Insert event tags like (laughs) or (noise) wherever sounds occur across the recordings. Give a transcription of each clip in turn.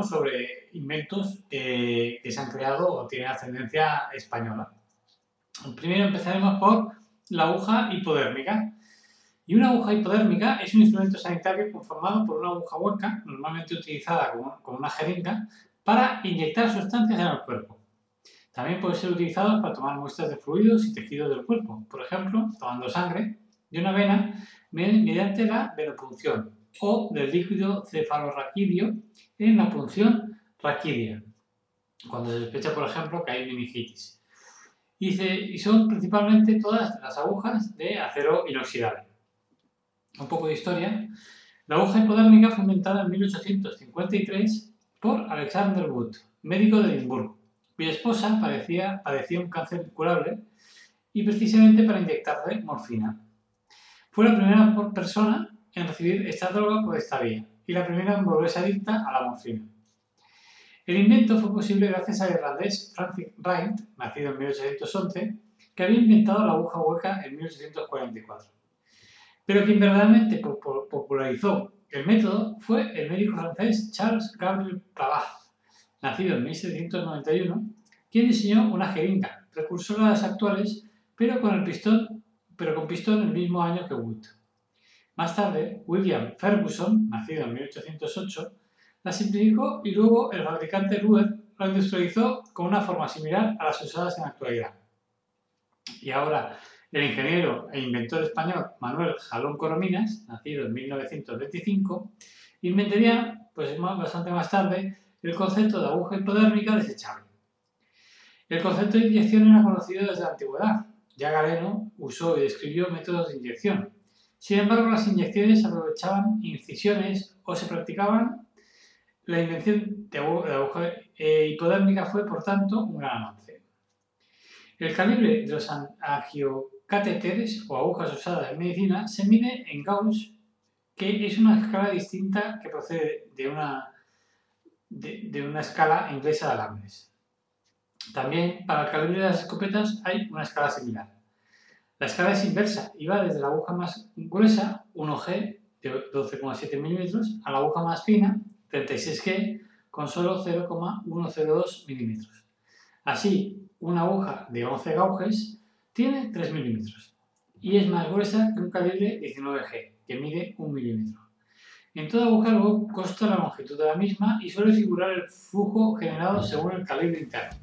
Sobre inventos que, se han creado o tienen ascendencia española. Primero empezaremos por la aguja hipodérmica. Y una aguja hipodérmica es un instrumento sanitario conformado por una aguja hueca, normalmente utilizada como, una jeringa, para inyectar sustancias en el cuerpo. También puede ser utilizado para tomar muestras de fluidos y tejidos del cuerpo, por ejemplo, tomando sangre de una vena mediante la venopunción o del líquido cefalorraquídeo en la punción raquídea, cuando se sospecha, por ejemplo, que hay meningitis. Y, son principalmente todas las agujas de acero inoxidable. Un poco de historia. La aguja hipodérmica fue inventada en 1853 por Alexander Wood, médico de Edimburgo, cuya esposa padecía, padecía un cáncer incurable y precisamente para inyectarle morfina. Fue la primera persona en recibir esta droga por esta vía y la primera en volverse adicta a la morfina. El invento fue posible gracias al irlandés Francis Wright, nacido en 1811, que había inventado la aguja hueca en 1844. Pero quien verdaderamente popularizó el método fue el médico francés Charles Gabriel Clavat, nacido en 1791, quien diseñó una jeringa, precursora de las actuales, pero con el pistón pero con pistón el mismo año que Wood. Más tarde, William Ferguson, nacido en 1808, la simplificó y luego el fabricante Rued la industrializó con una forma similar a las usadas en la actualidad. Y ahora, el ingeniero e inventor español Manuel Jalón Corominas, nacido en 1925, inventaría, pues bastante más tarde, el concepto de aguja hipodérmica desechable. El concepto de inyección era conocido desde la antigüedad, ya Galeno usó y describió métodos de inyección. Sin embargo, las inyecciones aprovechaban incisiones o se practicaban. La invención de aguja eh, hipodérmica fue, por tanto, un gran avance. El calibre de los angiocatéteres o agujas usadas en medicina se mide en Gauss, que es una escala distinta que procede de una, de una escala inglesa de alambres. También para el calibre de las escopetas hay una escala similar. La escala es inversa y va desde la aguja más gruesa, 1G, de 12,7 milímetros, a la aguja más fina, 36G, con solo 0,102 milímetros. Así, una aguja de 11 gauges tiene 3 milímetros y es más gruesa que un calibre 19G, que mide 1 milímetro. En toda aguja luego consta la longitud de la misma y suele figurar el flujo generado según el calibre interno.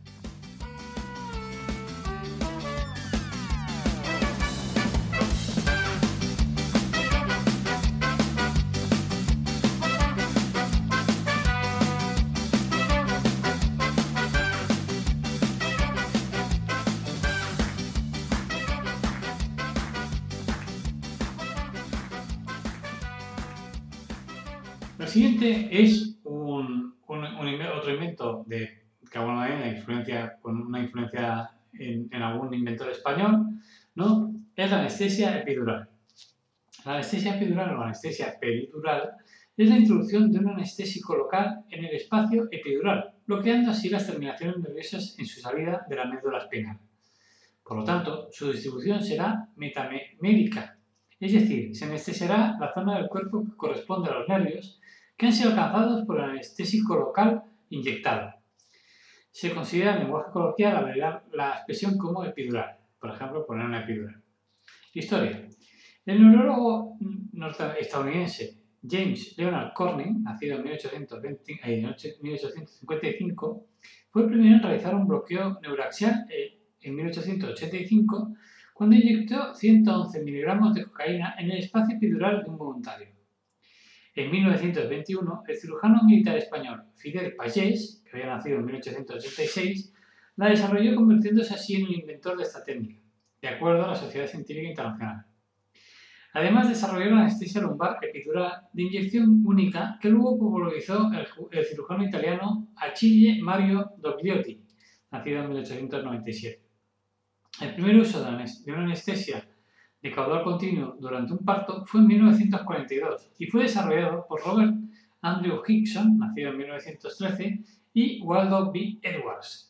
El siguiente es otro invento de, bueno, una influencia, con una influencia en, algún inventor español, ¿no? es la anestesia epidural. La anestesia epidural o anestesia peridural es la introducción de un anestésico local en el espacio epidural, bloqueando así las terminaciones nerviosas en su salida de la médula espinal. Por lo tanto, su distribución será metamédica, es decir, se anestesiará la zona del cuerpo que corresponde a los nervios que han sido alcanzados por el anestésico local inyectado. Se considera en lenguaje coloquial la, la expresión como epidural, por ejemplo, poner una epidural. Historia. El neurólogo estadounidense James Leonard Corning, nacido en 1855, fue el primero en realizar un bloqueo neuraxial eh, en 1885 cuando inyectó 111 miligramos de cocaína en el espacio epidural de un voluntario. En 1921, el cirujano militar español Fidel Pagés, que había nacido en 1886, la desarrolló convirtiéndose así en el inventor de esta técnica, de acuerdo a la Sociedad Científica Internacional. Además, desarrolló la anestesia lumbar epidural de inyección única que luego popularizó el, cirujano italiano Achille Mario Dogliotti, nacido en 1897. El primer uso de una anestesia de caudal continuo durante un parto fue en 1942 y fue desarrollado por Robert Andrew Hickson, nacido en 1913, y Waldo B. Edwards,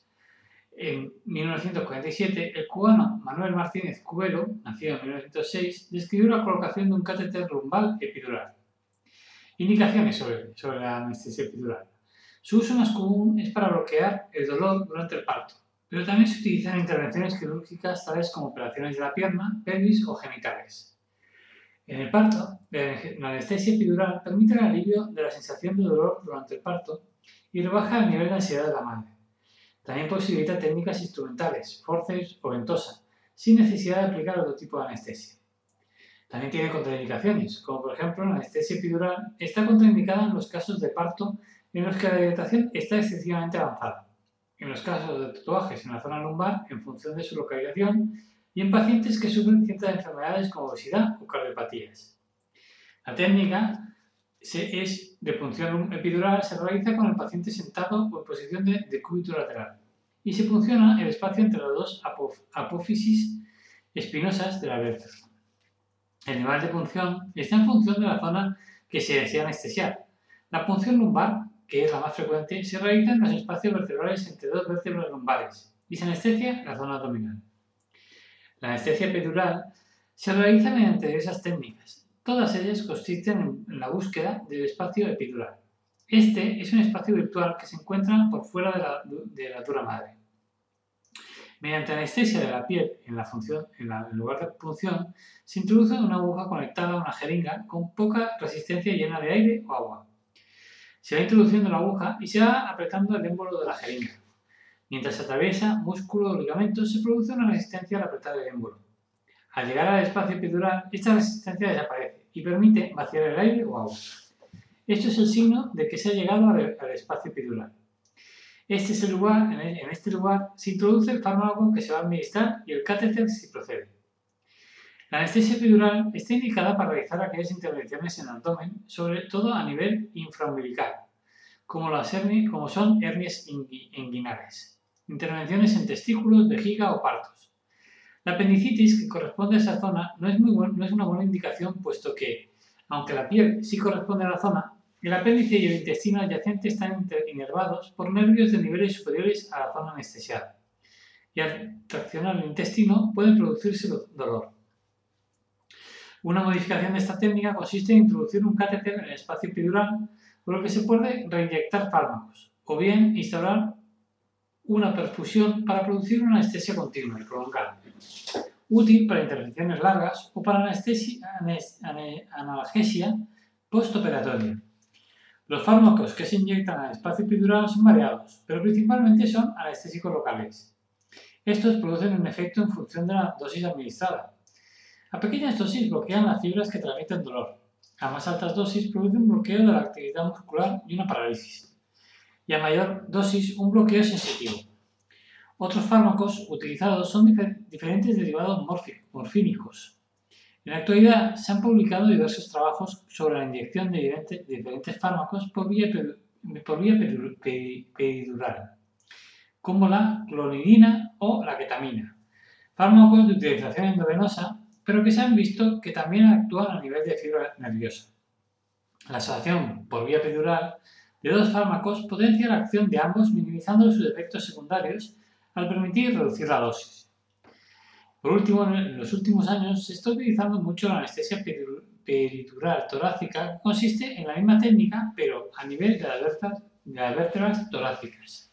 en 1947, el cubano Manuel Martínez Cubero, nacido en 1906, describió la colocación de un catéter lumbal epidural. Indicaciones sobre, sobre la anestesia epidural. Su uso más común es para bloquear el dolor durante el parto, pero también se utilizan intervenciones quirúrgicas tales como operaciones de la pierna, pelvis o genitales. En el parto, la anestesia epidural permite el alivio de la sensación de dolor durante el parto y rebaja el nivel de ansiedad de la madre. También posibilita técnicas instrumentales, forceps o ventosa, sin necesidad de aplicar otro tipo de anestesia. También tiene contraindicaciones, como por ejemplo la anestesia epidural está contraindicada en los casos de parto en los que la dilatación está excesivamente avanzada, en los casos de tatuajes en la zona lumbar en función de su localización y en pacientes que sufren ciertas enfermedades como obesidad o cardiopatías. La técnica es de punción epidural se realiza con el paciente sentado o en posición de decúbito lateral y se funciona el espacio entre las dos apófisis espinosas de la vértebra. El nivel de punción está en función de la zona que se desea anestesiar. La punción lumbar, que es la más frecuente, se realiza en los espacios vertebrales entre dos vértebras lumbares y se anestesia la zona abdominal. La anestesia epidural se realiza mediante esas técnicas. Todas ellas consisten en la búsqueda del espacio epidural. Este es un espacio virtual que se encuentra por fuera de la, de la dura madre. Mediante anestesia de la piel en, la función, en, el lugar de punción, se introduce una aguja conectada a una jeringa con poca resistencia llena de aire o agua. Se va introduciendo la aguja y se va apretando el émbolo de la jeringa. Mientras atraviesa músculo o ligamentos, se produce una resistencia al apretar el émbolo. Al llegar al espacio epidural, esta resistencia desaparece y permite vaciar el aire o agua. Esto es el signo de que se ha llegado al espacio epidural. Este es el lugar, en este lugar se introduce el fármaco que se va a administrar y el catéter si procede. La anestesia epidural está indicada para realizar aquellas intervenciones en el abdomen, sobre todo a nivel infraumbilical, como, las hernias, como son hernias inguinales, intervenciones en testículos, vejiga o partos. La apendicitis, que corresponde a esa zona, no es, no es una buena indicación, puesto que, aunque la piel sí corresponde a la zona, el apéndice y el intestino adyacente están inervados por nervios de niveles superiores a la zona anestesiada. Y al traccionar el intestino puede producirse dolor. Una modificación de esta técnica consiste en introducir un catéter en el espacio epidural, por lo que se puede reinyectar fármacos, o bien instaurar una perfusión para producir una anestesia continua y prolongada, útil para intervenciones largas o para anestesia, analgesia postoperatoria. Los fármacos que se inyectan al espacio epidural son variados, pero principalmente son anestésicos locales. Estos producen un efecto en función de la dosis administrada. A pequeñas dosis bloquean las fibras que transmiten dolor. A más altas dosis producen un bloqueo de la actividad muscular y una parálisis. Y a mayor dosis un bloqueo sensitivo. Otros fármacos utilizados son diferentes derivados morfínicos, en la actualidad se han publicado diversos trabajos sobre la inyección de diferentes fármacos por vía, peridural, como la clonidina o la ketamina, fármacos de utilización endovenosa, pero que se han visto que también actúan a nivel de fibra nerviosa. La asociación por vía peridural de dos fármacos potencia la acción de ambos minimizando sus efectos secundarios al permitir reducir la dosis. Por último, en los últimos años se está utilizando mucho la anestesia peridural torácica, que consiste en la misma técnica, pero a nivel de las, vértebras, torácicas.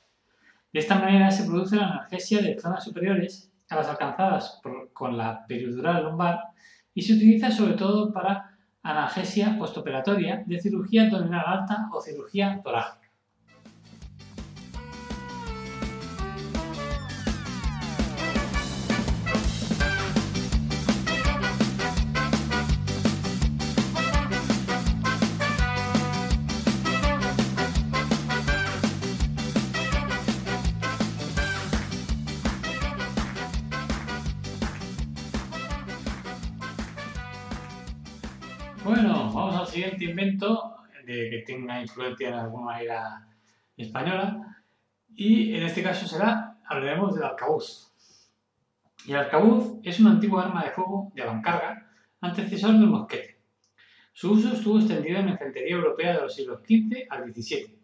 De esta manera se produce la analgesia de zonas superiores a las alcanzadas con la peridural lumbar y se utiliza sobre todo para analgesia postoperatoria de cirugía abdominal alta o cirugía torácica. Bueno, vamos al siguiente invento de que tenga influencia en alguna manera española y en este caso será, hablaremos del arcabuz. Y el arcabuz es una antigua arma de fuego de avancarga, antecesor del mosquete. Su uso estuvo extendido en la infantería europea de los siglos XV al XVII.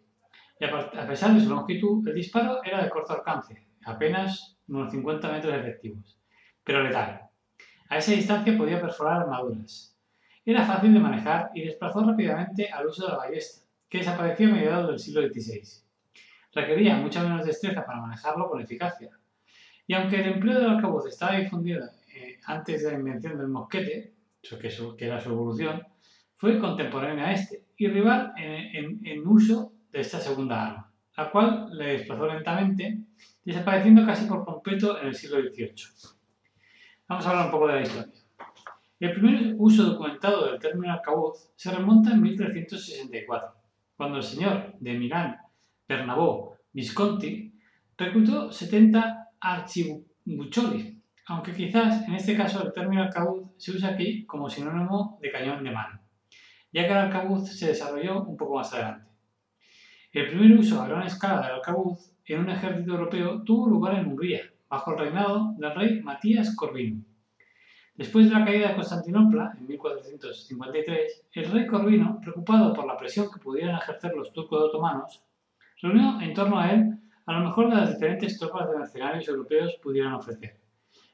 Y a pesar de su longitud, el disparo era de corto alcance, apenas unos 50 metros efectivos, pero letal. A esa distancia podía perforar armaduras. Era fácil de manejar y desplazó rápidamente al uso de la ballesta, que desapareció a mediados del siglo XVI. Requería mucha menos destreza para manejarlo con eficacia. Y aunque el empleo del arcabuz estaba difundido eh, antes de la invención del mosquete, que, era su evolución, fue contemporáneo a este y rival en, uso de esta segunda arma, la cual le desplazó lentamente, desapareciendo casi por completo en el siglo XVIII. Vamos a hablar un poco de la historia. El primer uso documentado del término arcabuz se remonta en 1364, cuando el señor de Milán, Bernabò Visconti, reclutó 70 archibucholi, aunque quizás en este caso el término arcabuz se usa aquí como sinónimo de cañón de mano ya que el arcabuz se desarrolló un poco más adelante. El primer uso a gran escala del arcabuz en un ejército europeo tuvo lugar en Hungría, bajo el reinado del rey Matías Corvino. Después de la caída de Constantinopla, en 1453, el rey Corvino, preocupado por la presión que pudieran ejercer los turcos otomanos, reunió en torno a él a lo mejor de las diferentes tropas de mercenarios europeos pudieran ofrecer,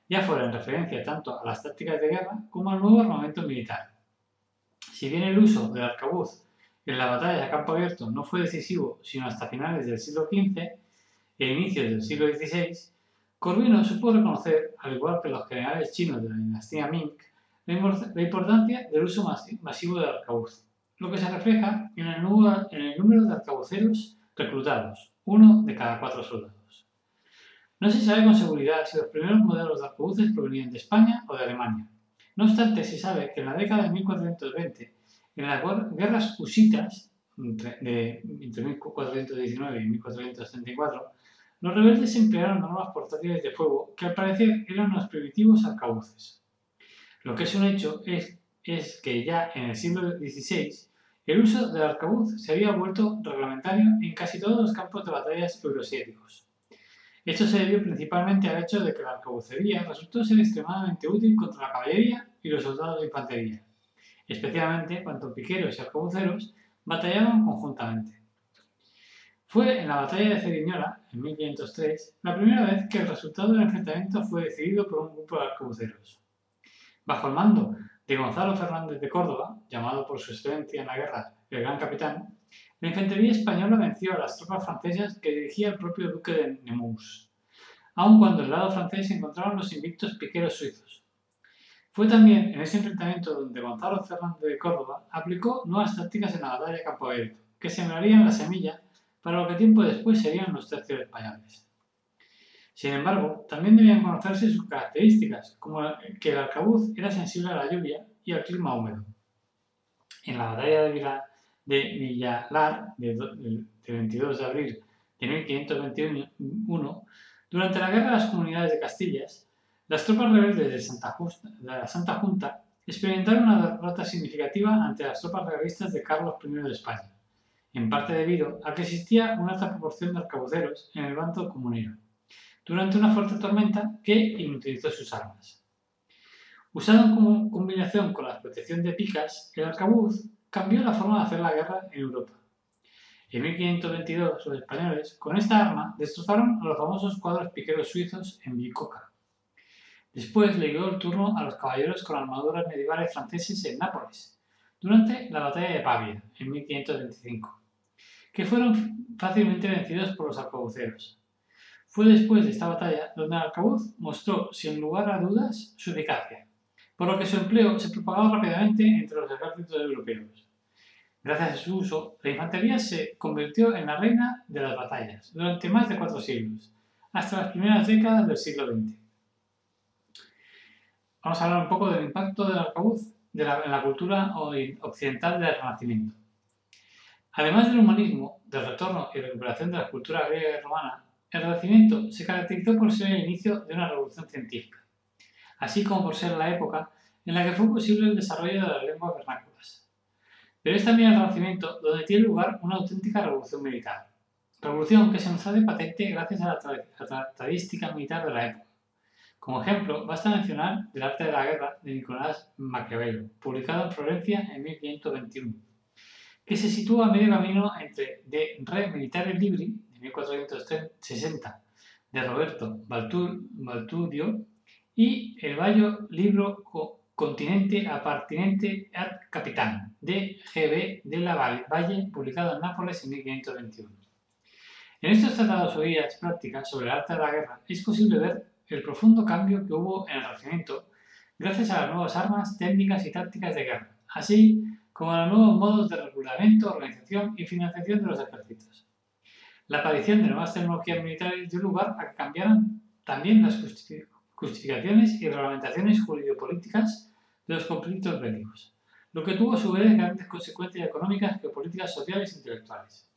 ya fuera en referencia tanto a las tácticas de guerra como al nuevo armamento militar. Si bien el uso del arcabuz en la batalla a campo abierto no fue decisivo sino hasta finales del siglo XV e inicios del siglo XVI, Corvino supo reconocer, al igual que los generales chinos de la dinastía Ming, la importancia del uso masivo del arcabuz, lo que se refleja en el, número de arcabuceros reclutados, uno de cada cuatro soldados. No se sabe con seguridad si los primeros modelos de arcabuces provenían de España o de Alemania, no obstante, se sabe que en la década de 1420, en las guerras husitas, entre, 1419 y 1434, los rebeldes emplearon armas portátiles de fuego que al parecer eran los primitivos arcabuces. Lo que es un hecho es, que ya en el siglo XVI el uso del arcabuz se había vuelto reglamentario en casi todos los campos de batallas euroasiáticos. Esto se debió principalmente al hecho de que la arcabucería resultó ser extremadamente útil contra la caballería y los soldados de infantería, especialmente cuando piqueros y arcabuceros batallaban conjuntamente. Fue en la batalla de Ceriñola, en 1503, la primera vez que el resultado del enfrentamiento fue decidido por un grupo de arcabuceros. Bajo el mando de Gonzalo Fernández de Córdoba, llamado por su excelencia en la guerra el Gran Capitán, la infantería española venció a las tropas francesas que dirigía el propio duque de Nemours, aun cuando del lado francés se encontraban los invictos piqueros suizos. Fue también en ese enfrentamiento donde Gonzalo Fernández de Córdoba aplicó nuevas tácticas en la batalla de campo abierto, que sembrarían la semilla para lo que tiempo después serían los tercios españoles. Sin embargo, también debían conocerse sus características, como que el arcabuz era sensible a la lluvia y al clima húmedo. En la batalla de, de Villalar, del 22 de abril de 1521, durante la Guerra de las Comunidades de Castillas, las tropas rebeldes de, Santa de la Santa Junta experimentaron una derrota significativa ante las tropas realistas de Carlos I de España, en parte debido a que existía una alta proporción de arcabuceros en el bando comunero, durante una fuerte tormenta que inutilizó sus armas. Usado en combinación con la protección de picas, el arcabuz cambió la forma de hacer la guerra en Europa. En 1522, los españoles, con esta arma, destrozaron a los famosos cuadros piqueros suizos en Bicoca. Después le dio el turno a los caballeros con armaduras medievales franceses en Nápoles, durante la batalla de Pavia, en 1525, que fueron fácilmente vencidos por los arcabuceros. Fue después de esta batalla donde el arcabuz mostró, sin lugar a dudas, su eficacia, por lo que su empleo se propagó rápidamente entre los ejércitos europeos. Gracias a su uso, la infantería se convirtió en la reina de las batallas durante más de cuatro siglos, hasta las primeras décadas del siglo XX. Vamos a hablar un poco del impacto del arcabuz en la cultura occidental del Renacimiento. Además del humanismo, del retorno y recuperación de la cultura griega y romana, el Renacimiento se caracterizó por ser el inicio de una revolución científica así como por ser la época en la que fue posible el desarrollo de las lenguas vernáculas. Pero es también el Renacimiento donde tiene lugar una auténtica revolución militar. Revolución que se nos hace patente gracias a la, estadística militar de la época. Como ejemplo, basta mencionar El arte de la guerra de Nicolás Maquiavelo, publicado en Florencia en 1521, que se sitúa a medio camino entre De Re Militare Libri, de 1460, de Roberto Baltudio, y el vallo libro Continente Apartinente ad Capitán, de G.B. de la Valle, publicado en Nápoles en 1521. En estos tratados o guías prácticas sobre el arte de la guerra es posible ver el profundo cambio que hubo en el Renacimiento gracias a las nuevas armas, técnicas y tácticas de guerra, así como los nuevos modos de regulamiento, organización y financiación de los ejércitos. La aparición de nuevas tecnologías militares dio lugar a que cambiaran también las justificaciones y reglamentaciones jurídico-políticas de los conflictos bélicos, lo que tuvo a su vez grandes consecuencias económicas, geopolíticas, sociales e intelectuales.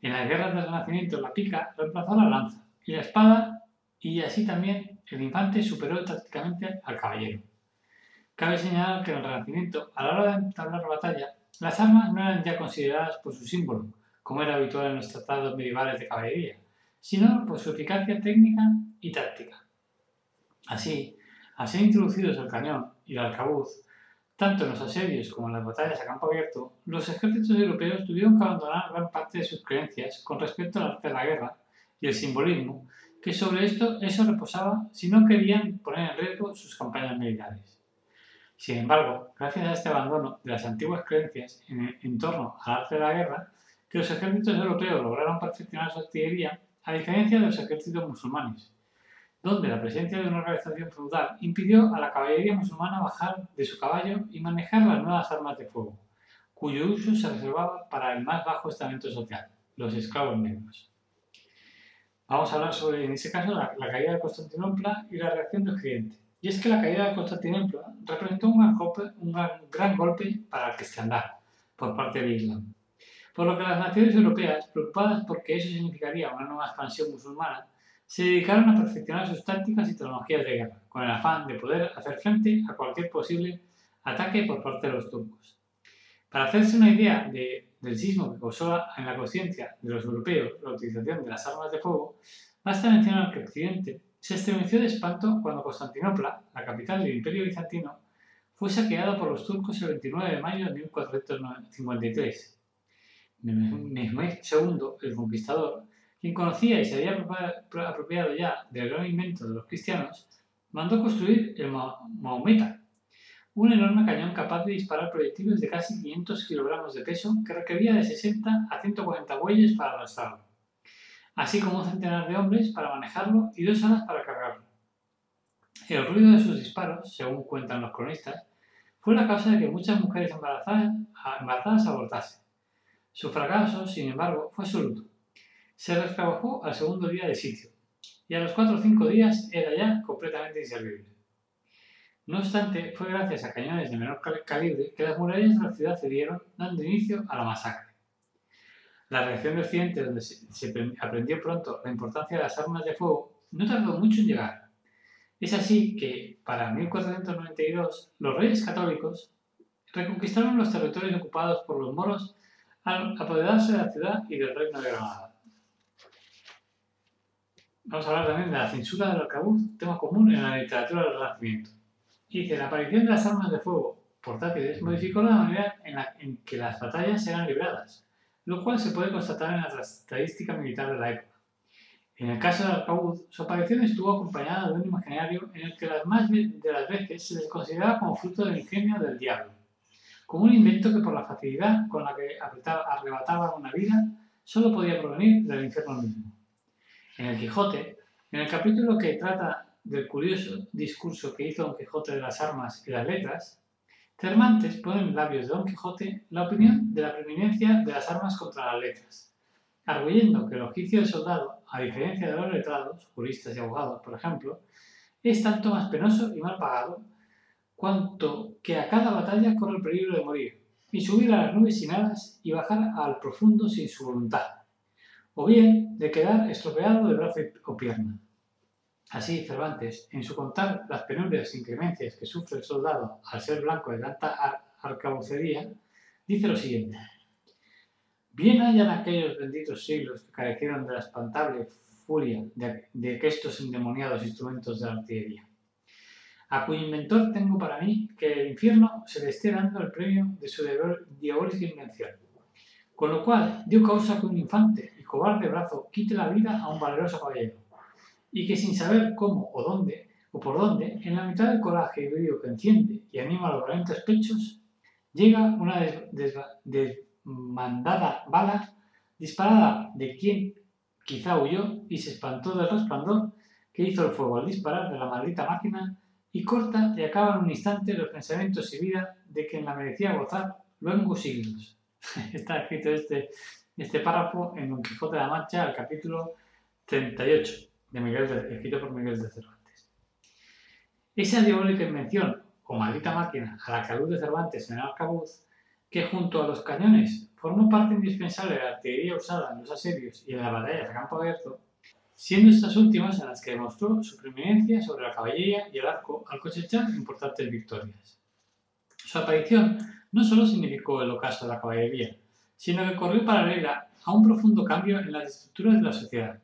En las guerras del Renacimiento la pica reemplazó la lanza y la espada y así también el infante superó tácticamente al caballero. Cabe señalar que en el Renacimiento, a la hora de entablar la batalla, las armas no eran ya consideradas por su símbolo, como era habitual en los tratados medievales de caballería, sino por su eficacia técnica y táctica. Así, al ser introducidos el cañón y el arcabuz, tanto en los asedios como en las batallas a campo abierto, los ejércitos europeos tuvieron que abandonar gran parte de sus creencias con respecto al arte de la guerra y el simbolismo que sobre esto eso reposaba si no querían poner en riesgo sus campañas militares. Sin embargo, gracias a este abandono de las antiguas creencias en, torno al arte de la guerra, que los ejércitos europeos lograron perfeccionar su artillería, a diferencia de los ejércitos musulmanes, donde la presencia de una organización feudal impidió a la caballería musulmana bajar de su caballo y manejar las nuevas armas de fuego, cuyo uso se reservaba para el más bajo estamento social, los esclavos negros. Vamos a hablar sobre, en ese caso, la, caída de Constantinopla y la reacción de Occidente. Y es que la caída de Constantinopla representó un gran, golpe, para el cristiandad por parte de Islam. Por lo que las naciones europeas, preocupadas porque eso significaría una nueva expansión musulmana, se dedicaron a perfeccionar sus tácticas y tecnologías de guerra, con el afán de poder hacer frente a cualquier posible ataque por parte de los turcos. Para hacerse una idea de del sismo que causó en la conciencia de los europeos la utilización de las armas de fuego, basta mencionar que Occidente se estremeció de espanto cuando Constantinopla, la capital del Imperio Bizantino, fue saqueada por los turcos el 29 de mayo de 1453. Mehmed II, el conquistador, quien conocía y se había apropiado ya del gran invento de los cristianos, mandó construir el Mahometa, un enorme cañón capaz de disparar proyectiles de casi 500 kilogramos de peso que requería de 60 a 140 bueyes para arrastrarlo, así como un centenar de hombres para manejarlo y dos alas para cargarlo. El ruido de sus disparos, según cuentan los cronistas, fue la causa de que muchas mujeres embarazadas, embarazadas abortasen. Su fracaso, sin embargo, fue absoluto. Se retrabajó al segundo día de sitio, y a los cuatro o cinco días era ya completamente inservible. No obstante, fue gracias a cañones de menor calibre que las murallas de la ciudad cedieron, dando inicio a la masacre. La reacción de Occidente, donde se aprendió pronto la importancia de las armas de fuego, no tardó mucho en llegar. Es así que, para 1492, los reyes católicos reconquistaron los territorios ocupados por los moros al apoderarse de la ciudad y del reino de Granada. Vamos a hablar también de la censura del arcabuz, tema común en la literatura del Renacimiento. Dice, la aparición de las armas de fuego portátiles modificó la manera en, la, en que las batallas eran libradas, lo cual se puede constatar en la estadística militar de la época. En el caso del arcabuz, su aparición estuvo acompañada de un imaginario en el que las más de las veces se les consideraba como fruto del ingenio del diablo, como un invento que por la facilidad con la que arrebataba una vida solo podía provenir del infierno mismo. En el Quijote, en el capítulo que trata del curioso discurso que hizo Don Quijote de las armas y las letras, Cervantes pone en labios de Don Quijote la opinión de la preeminencia de las armas contra las letras, arguyendo que el oficio del soldado, a diferencia de los letrados, juristas y abogados, por ejemplo, es tanto más penoso y mal pagado, cuanto que a cada batalla corre el peligro de morir, y subir a las nubes sin alas y bajar al profundo sin su voluntad, o bien de quedar estropeado de brazo o pierna. Así, Cervantes, en su contar las penurias e inclemencias que sufre el soldado al ser blanco de tanta arcabucería, dice lo siguiente. Bien hayan aquellos benditos siglos que carecieron de la espantable furia de, de estos endemoniados instrumentos de la artillería, a cuyo inventor tengo para mí que el infierno se le esté dando el premio de su diabólica invención. Con lo cual dio causa que un infante y cobarde brazo quite la vida a un valeroso caballero, y que sin saber cómo o dónde o por dónde, en la mitad del coraje y que enciende y anima los valientes pechos, llega una desmandada bala disparada de quien quizá huyó y se espantó del resplandor que hizo el fuego al disparar de la maldita máquina y corta y acaba en un instante los pensamientos y vida de quien la merecía gozar luego siglos. (laughs) Está escrito este, este párrafo en Don Quijote de la Mancha, el capítulo 38, de Miguel escrito por Miguel de Cervantes. Esa diabólica invención, o maldita máquina, a la que alude Cervantes en el arcabuz, que junto a los cañones formó parte indispensable de la artillería usada en los asedios y en las batallas a campo abierto, siendo estas últimas en las que demostró su preeminencia sobre la caballería y el arco al cosechar importantes victorias. Su aparición no solo significó el ocaso de la caballería, sino que corrió paralela a un profundo cambio en las estructuras de la sociedad.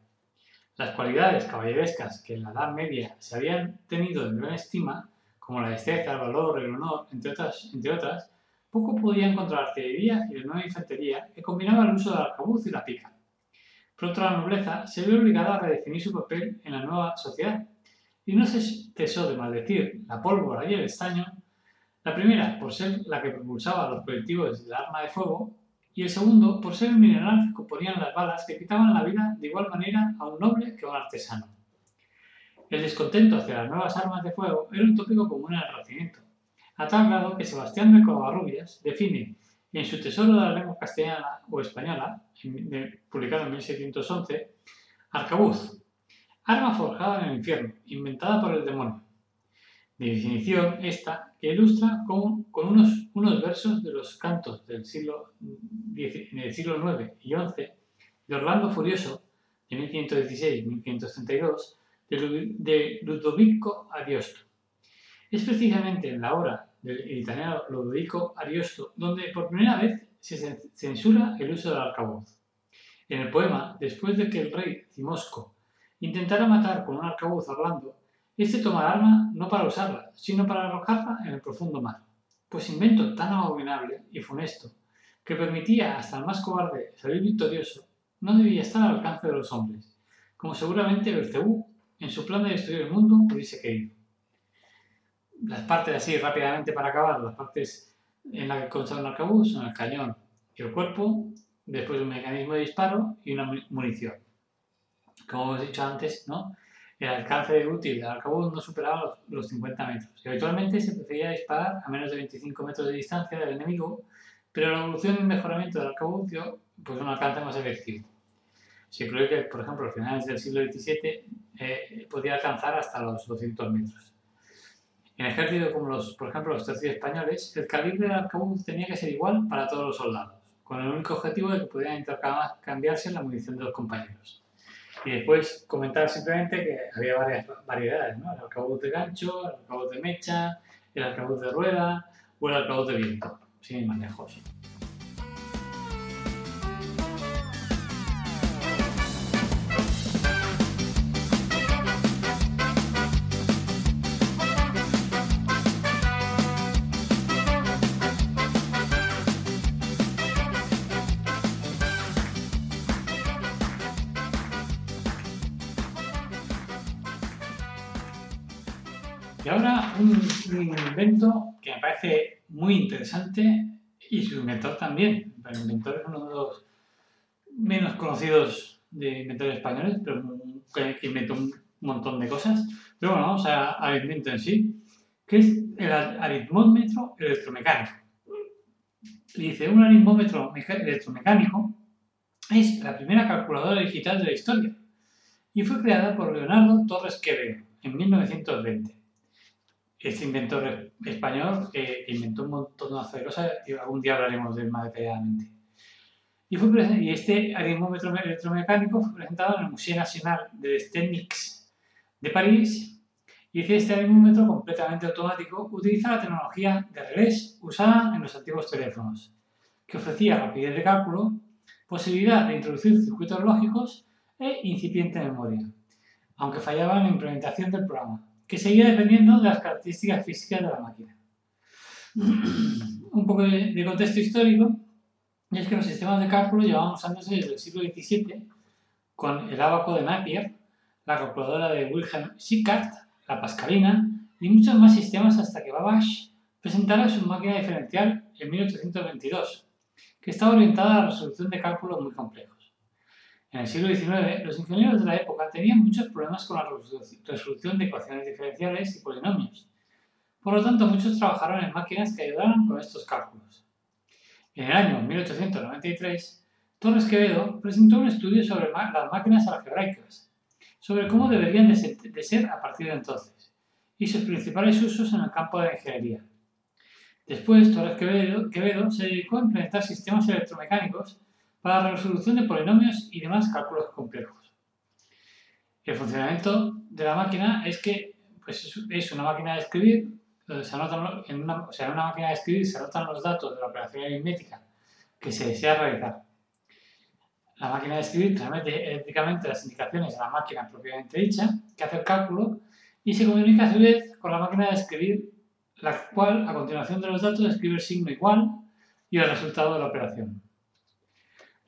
Las cualidades caballerescas que en la Edad Media se habían tenido en gran estima, como la destreza, el valor, el honor, entre otras, entre otras poco podían contra la artillería y la nueva infantería que combinaba el uso del arcabuz y la pica. Pronto la nobleza se vio obligada a redefinir su papel en la nueva sociedad y no se cesó de maldecir la pólvora y el estaño, la primera por ser la que propulsaba los colectivos del arma de fuego y el segundo por ser el mineral que componían las balas que quitaban la vida de igual manera a un noble que a un artesano. El descontento hacia las nuevas armas de fuego era un tópico común en el Renacimiento, a tal grado que Sebastián de Covarrubias define en su Tesoro de la lengua castellana o española, publicado en 1711, Arcabuz, arma forjada en el infierno, inventada por el demonio. De definición esta que ilustra con, con unos, unos, versos de los cantos del siglo, siglo IX y XI de Orlando Furioso, de 1516-1532, de, Ludovico Ariosto. Es precisamente en la obra del italiano Lodovico Ariosto, donde por primera vez se censura el uso del arcabuz. En el poema, después de que el rey Timosco intentara matar con un arcabuz a Orlando, este toma el arma no para usarla, sino para arrojarla en el profundo mar. Pues invento tan abominable y funesto, que permitía hasta el más cobarde salir victorioso, no debía estar al alcance de los hombres, como seguramente Belcebú, en su plan de destruir el mundo, hubiese querido las partes así rápidamente para acabar, las partes en las que consta un arcabuz son el cañón y el cuerpo, después un mecanismo de disparo y una munición. Como hemos dicho antes, ¿no? El alcance útil del arcabuz no superaba los, 50 metros. Y habitualmente se prefería disparar a menos de 25 metros de distancia del enemigo, pero la evolución y mejoramiento del arcabuz dio pues, un alcance más efectivo. Se cree que, por ejemplo, a finales del siglo XVII eh, podía alcanzar hasta los 200 metros. En ejércitos como los, por ejemplo, los tercios españoles, el calibre del arcabuz tenía que ser igual para todos los soldados, con el único objetivo de que pudieran intercambiarse la munición de los compañeros. Y después comentar simplemente que había varias variedades, ¿no? El arcabuz de gancho, el arcabuz de mecha, el arcabuz de rueda o el arcabuz de viento, sin ir más lejos. Un, invento que me parece muy interesante y su inventor también. El inventor es uno de los menos conocidos de inventores españoles, pero que inventó un montón de cosas. Pero bueno, vamos al invento en sí, que es el aritmómetro electromecánico. dice, un aritmómetro electromecánico es la primera calculadora digital de la historia y fue creada por Leonardo Torres Quevedo en 1920 este inventor español inventó un montón de cosas y algún día hablaremos de él más detalladamente. Y, fue y este aritmómetro electromecánico fue presentado en el Museo Nacional de Technics de París y este aritmómetro completamente automático utiliza la tecnología de relés usada en los antiguos teléfonos. que ofrecía rapidez de cálculo, posibilidad de introducir circuitos lógicos e incipiente memoria, aunque fallaba en la implementación del programa, que seguía dependiendo de las características físicas de la máquina. (clears throat) Un poco de, contexto histórico, y es que los sistemas de cálculo llevaban usándose desde el siglo XVII con el abaco de Napier, la calculadora de Wilhelm Schickard, la pascalina y muchos más sistemas hasta que Babbage presentara su máquina diferencial en 1822, que estaba orientada a la resolución de cálculos muy complejos. En el siglo XIX, los ingenieros de la época tenían muchos problemas con la resolución de ecuaciones diferenciales y polinomios. Por lo tanto, muchos trabajaron en máquinas que ayudaran con estos cálculos. En el año 1893, Torres Quevedo presentó un estudio sobre las máquinas algebraicas, sobre cómo deberían de ser a partir de entonces, y sus principales usos en el campo de la ingeniería. Después, Torres Quevedo, se dedicó a implementar sistemas electromecánicos para la resolución de polinomios y demás cálculos complejos. El funcionamiento de la máquina es que pues, es una máquina de escribir, donde se anotan, en una, o sea, en una máquina de escribir se anotan los datos de la operación aritmética que se desea realizar. La máquina de escribir transmite eléctricamente las indicaciones a la máquina propiamente dicha, que hace el cálculo, y se comunica a su vez con la máquina de escribir la cual a continuación de los datos escribe el signo igual y el resultado de la operación.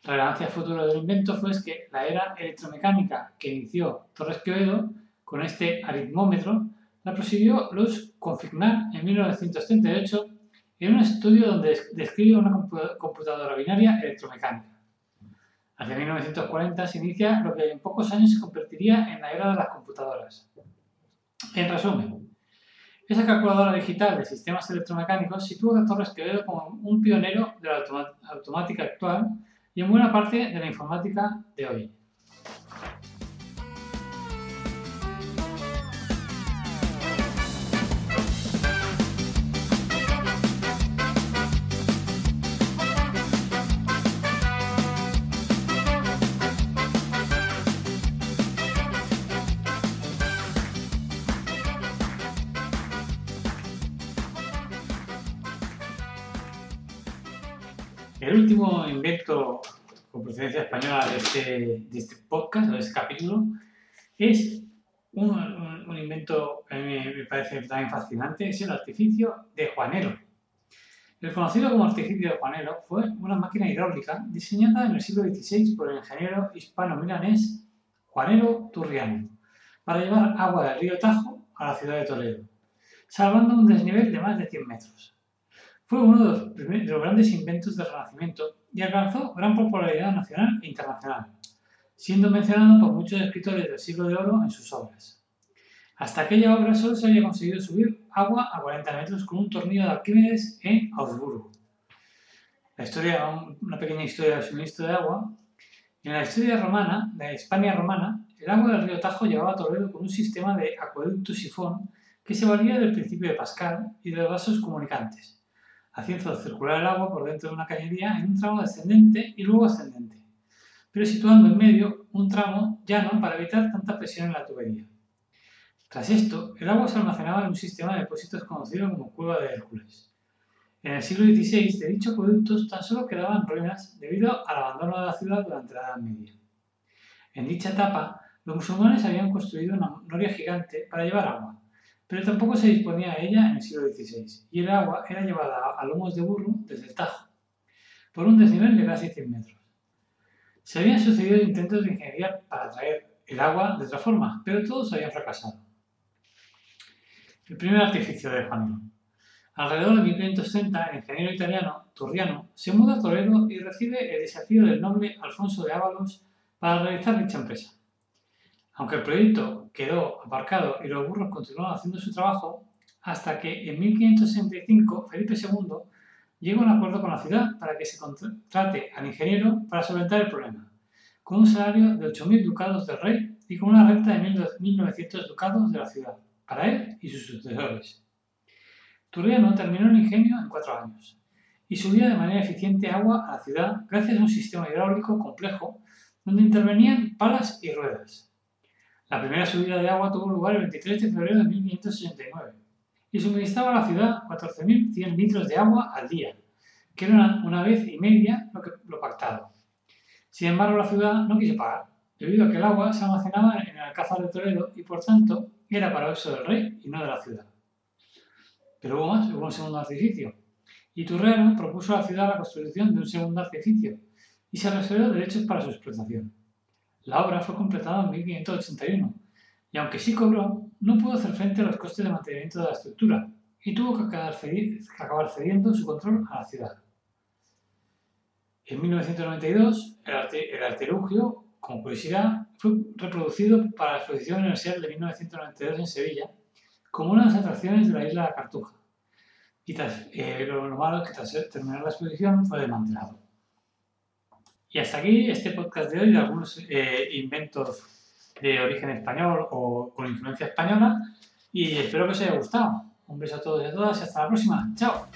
La relevancia futura del invento fue que la era electromecánica que inició Torres Quevedo con este aritmómetro la prosiguió Luz Confignar en 1938 en un estudio donde describe una computadora binaria electromecánica. Hacia 1940 se inicia lo que en pocos años se convertiría en la era de las computadoras. En resumen, esa calculadora digital de sistemas electromecánicos sitúa a Torres Quevedo como un pionero de la automática actual y en buena parte de la informática de hoy. El último invento con procedencia española de este, de este podcast, de este capítulo, es un, invento que a me parece también fascinante, es el artificio de Juanelo. El conocido como artificio de Juanelo fue una máquina hidráulica diseñada en el siglo XVI por el ingeniero hispano-milanés Juanelo Turriano para llevar agua del río Tajo a la ciudad de Toledo, salvando un desnivel de más de 100 metros. Fue uno de los, grandes inventos del Renacimiento y alcanzó gran popularidad nacional e internacional, siendo mencionado por muchos escritores del siglo de oro en sus obras. Hasta aquella obra solo se había conseguido subir agua a 40 metros con un tornillo de Arquímedes en Augsburgo. La historia, una pequeña historia del suministro de agua. En la historia romana, de España romana, el agua del río Tajo llegaba a Toledo con un sistema de acueducto sifón que se valía del principio de Pascal y de los vasos comunicantes haciendo circular el agua por dentro de una cañería en un tramo descendente y luego ascendente, pero situando en medio un tramo llano para evitar tanta presión en la tubería. Tras esto, el agua se almacenaba en un sistema de depósitos conocido como Cueva de Hércules. En el siglo XVI, de dichos acueductos tan solo quedaban ruinas debido al abandono de la ciudad durante la Edad Media. En dicha etapa, los musulmanes habían construido una noria gigante para llevar agua, pero tampoco se disponía de ella en el siglo XVI, y el agua era llevada a lomos de burro desde el Tajo, por un desnivel de casi 100 metros. Se habían sucedido intentos de ingeniería para traer el agua de otra forma, pero todos habían fracasado. El primer artificio de Juan Alrededor de 1530, el ingeniero italiano Turriano se muda a Toledo y recibe el desafío del noble Alfonso de Ábalos para realizar dicha empresa. Aunque el proyecto quedó aparcado y los burros continuaron haciendo su trabajo, hasta que en 1565 Felipe II llegó a un acuerdo con la ciudad para que se contrate al ingeniero para solventar el problema, con un salario de 8.000 ducados del rey y con una renta de 1.900 ducados de la ciudad, para él y sus sucesores. Turriano terminó el ingenio en cuatro años y subía de manera eficiente agua a la ciudad gracias a un sistema hidráulico complejo donde intervenían palas y ruedas. La primera subida de agua tuvo lugar el 23 de febrero de 1569 y suministraba a la ciudad 14.100 litros de agua al día, que era una, vez y media lo, pactado. Sin embargo, la ciudad no quiso pagar, debido a que el agua se almacenaba en el Alcázar de Toledo y, por tanto, era para uso del rey y no de la ciudad. Pero hubo más, hubo un segundo artificio. Iturreno propuso a la ciudad la construcción de un segundo artificio y se reservó derechos para su explotación. La obra fue completada en 1581 y aunque sí cobró, no pudo hacer frente a los costes de mantenimiento de la estructura y tuvo que acabar cediendo su control a la ciudad. En 1992, el, artilugio, como curiosidad, fue reproducido para la exposición universal de 1992 en Sevilla como una de las atracciones de la isla de Cartuja. Y eh, lo malo es que tras terminar la exposición fue desmantelado. Y hasta aquí este podcast de hoy de algunos eh, inventos de origen español o con influencia española y espero que os haya gustado. Un beso a todos y a todas y hasta la próxima. ¡Chao!